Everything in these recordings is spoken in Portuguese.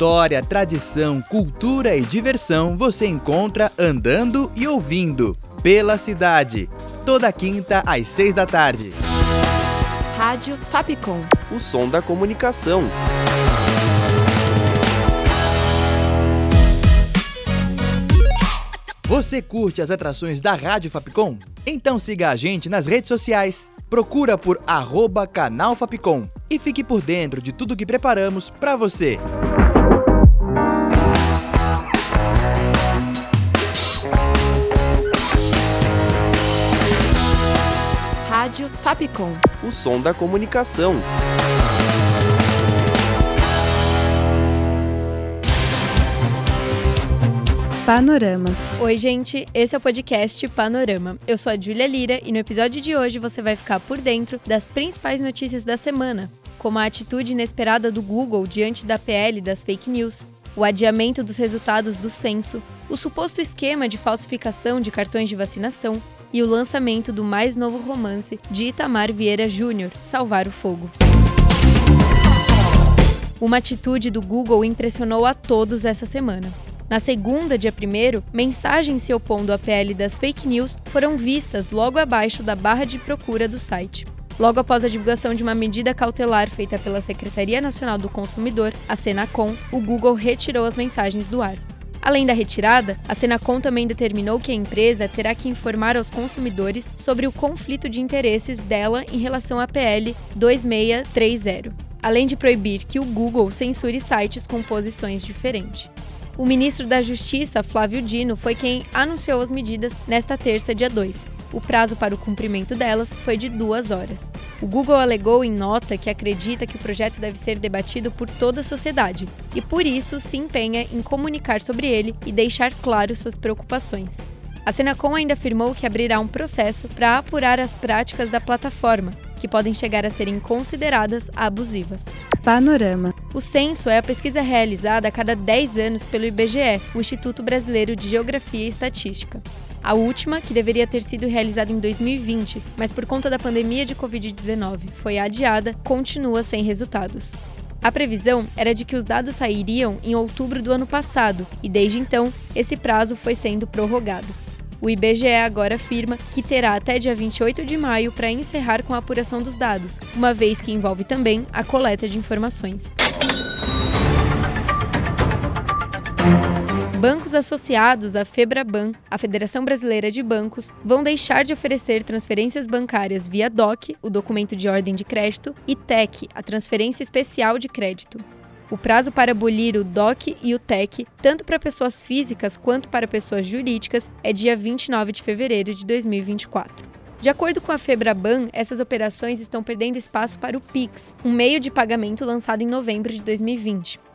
História, tradição, cultura e diversão você encontra andando e ouvindo pela cidade. Toda quinta às seis da tarde. Rádio Fapcom. O som da comunicação. Você curte as atrações da Rádio Fapcom? Então siga a gente nas redes sociais. Procura por arroba canal Fapcom e fique por dentro de tudo que preparamos para você. Fapcom. O som da comunicação. Panorama. Oi, gente, esse é o podcast Panorama. Eu sou a Júlia Lira e no episódio de hoje você vai ficar por dentro das principais notícias da semana, como a atitude inesperada do Google diante da PL das fake news, o adiamento dos resultados do censo, o suposto esquema de falsificação de cartões de vacinação e o lançamento do mais novo romance de Itamar Vieira Júnior, Salvar o Fogo. Uma atitude do Google impressionou a todos essa semana. Na segunda, dia 1, mensagens se opondo à PL das fake news foram vistas logo abaixo da barra de procura do site. Logo após a divulgação de uma medida cautelar feita pela Secretaria Nacional do Consumidor, a Senacom, o Google retirou as mensagens do ar. Além da retirada, a Senacom também determinou que a empresa terá que informar aos consumidores sobre o conflito de interesses dela em relação à PL 2630, além de proibir que o Google censure sites com posições diferentes. O ministro da Justiça, Flávio Dino, foi quem anunciou as medidas nesta terça, dia 2. O prazo para o cumprimento delas foi de duas horas. O Google alegou em nota que acredita que o projeto deve ser debatido por toda a sociedade e, por isso, se empenha em comunicar sobre ele e deixar claro suas preocupações. A Senacom ainda afirmou que abrirá um processo para apurar as práticas da plataforma que podem chegar a serem consideradas abusivas. Panorama. O censo é a pesquisa realizada a cada 10 anos pelo IBGE, o Instituto Brasileiro de Geografia e Estatística. A última, que deveria ter sido realizada em 2020, mas por conta da pandemia de Covid-19 foi adiada, continua sem resultados. A previsão era de que os dados sairiam em outubro do ano passado e, desde então, esse prazo foi sendo prorrogado. O IBGE agora afirma que terá até dia 28 de maio para encerrar com a apuração dos dados, uma vez que envolve também a coleta de informações. Bancos associados à Febraban, a Federação Brasileira de Bancos, vão deixar de oferecer transferências bancárias via DOC, o documento de ordem de crédito, e TEC, a transferência especial de crédito. O prazo para abolir o DOC e o TEC, tanto para pessoas físicas quanto para pessoas jurídicas, é dia 29 de fevereiro de 2024. De acordo com a Febraban, essas operações estão perdendo espaço para o Pix, um meio de pagamento lançado em novembro de 2020.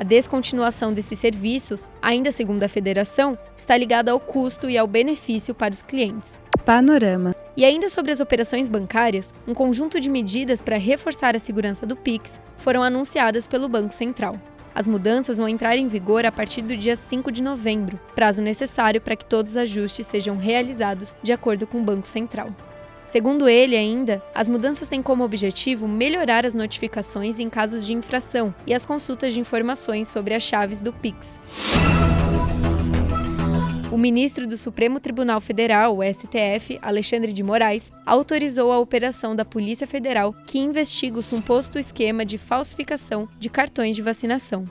A descontinuação desses serviços, ainda segundo a federação, está ligada ao custo e ao benefício para os clientes. Panorama. E ainda sobre as operações bancárias, um conjunto de medidas para reforçar a segurança do Pix foram anunciadas pelo Banco Central. As mudanças vão entrar em vigor a partir do dia 5 de novembro, prazo necessário para que todos os ajustes sejam realizados de acordo com o Banco Central. Segundo ele, ainda, as mudanças têm como objetivo melhorar as notificações em casos de infração e as consultas de informações sobre as chaves do Pix. O ministro do Supremo Tribunal Federal, o STF, Alexandre de Moraes, autorizou a operação da Polícia Federal que investiga o suposto esquema de falsificação de cartões de vacinação.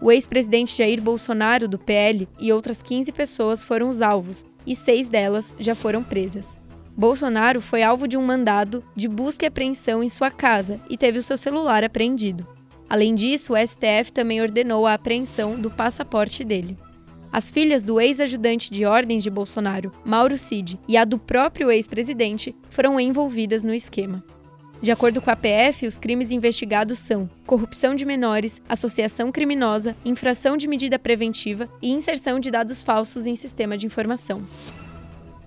O ex-presidente Jair Bolsonaro, do PL, e outras 15 pessoas foram os alvos, e seis delas já foram presas. Bolsonaro foi alvo de um mandado de busca e apreensão em sua casa e teve o seu celular apreendido. Além disso, o STF também ordenou a apreensão do passaporte dele. As filhas do ex-ajudante de ordens de Bolsonaro, Mauro Cid, e a do próprio ex-presidente foram envolvidas no esquema. De acordo com a PF, os crimes investigados são corrupção de menores, associação criminosa, infração de medida preventiva e inserção de dados falsos em sistema de informação.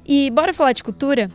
E bora falar de cultura?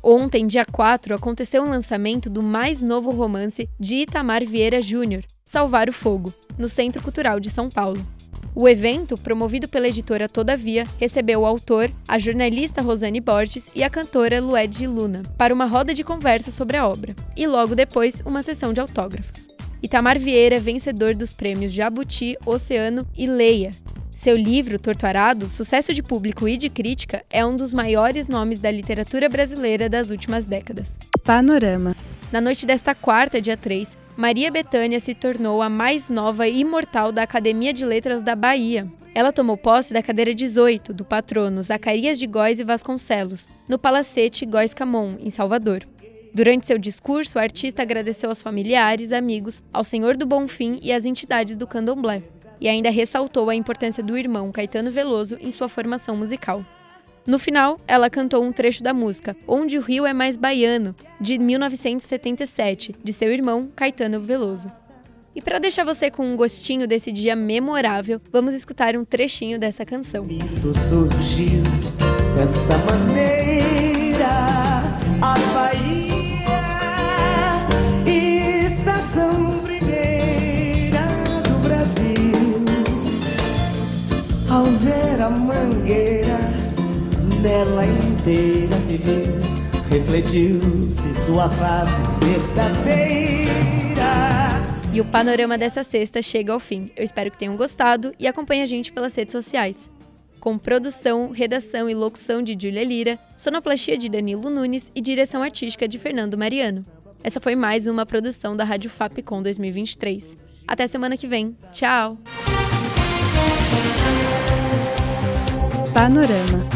Ontem, dia 4, aconteceu o lançamento do mais novo romance de Itamar Vieira Júnior, Salvar o Fogo, no Centro Cultural de São Paulo. O evento, promovido pela editora Todavia, recebeu o autor, a jornalista Rosane Borges e a cantora Lued Luna para uma roda de conversa sobre a obra, e logo depois uma sessão de autógrafos. Itamar Vieira é vencedor dos prêmios Jabuti, Oceano e Leia. Seu livro, Torturado, sucesso de público e de crítica, é um dos maiores nomes da literatura brasileira das últimas décadas. Panorama. Na noite desta quarta, dia 3, Maria Bethânia se tornou a mais nova e imortal da Academia de Letras da Bahia. Ela tomou posse da cadeira 18 do patrono Zacarias de Góis e Vasconcelos, no Palacete Góis Camon, em Salvador. Durante seu discurso, a artista agradeceu aos familiares, amigos, ao Senhor do Bonfim e às entidades do candomblé, e ainda ressaltou a importância do irmão Caetano Veloso em sua formação musical. No final, ela cantou um trecho da música Onde o Rio é Mais Baiano, de 1977, de seu irmão Caetano Veloso. E para deixar você com um gostinho desse dia memorável, vamos escutar um trechinho dessa canção. Surgiu dessa maneira, nela inteira se viu, refletiu-se sua face verdadeira. E o panorama dessa sexta chega ao fim. Eu espero que tenham gostado e acompanhe a gente pelas redes sociais. Com produção, redação e locução de Júlia Lira, sonoplastia de Danilo Nunes e direção artística de Fernando Mariano. Essa foi mais uma produção da Rádio Fapcom 2023. Até semana que vem. Tchau! Panorama.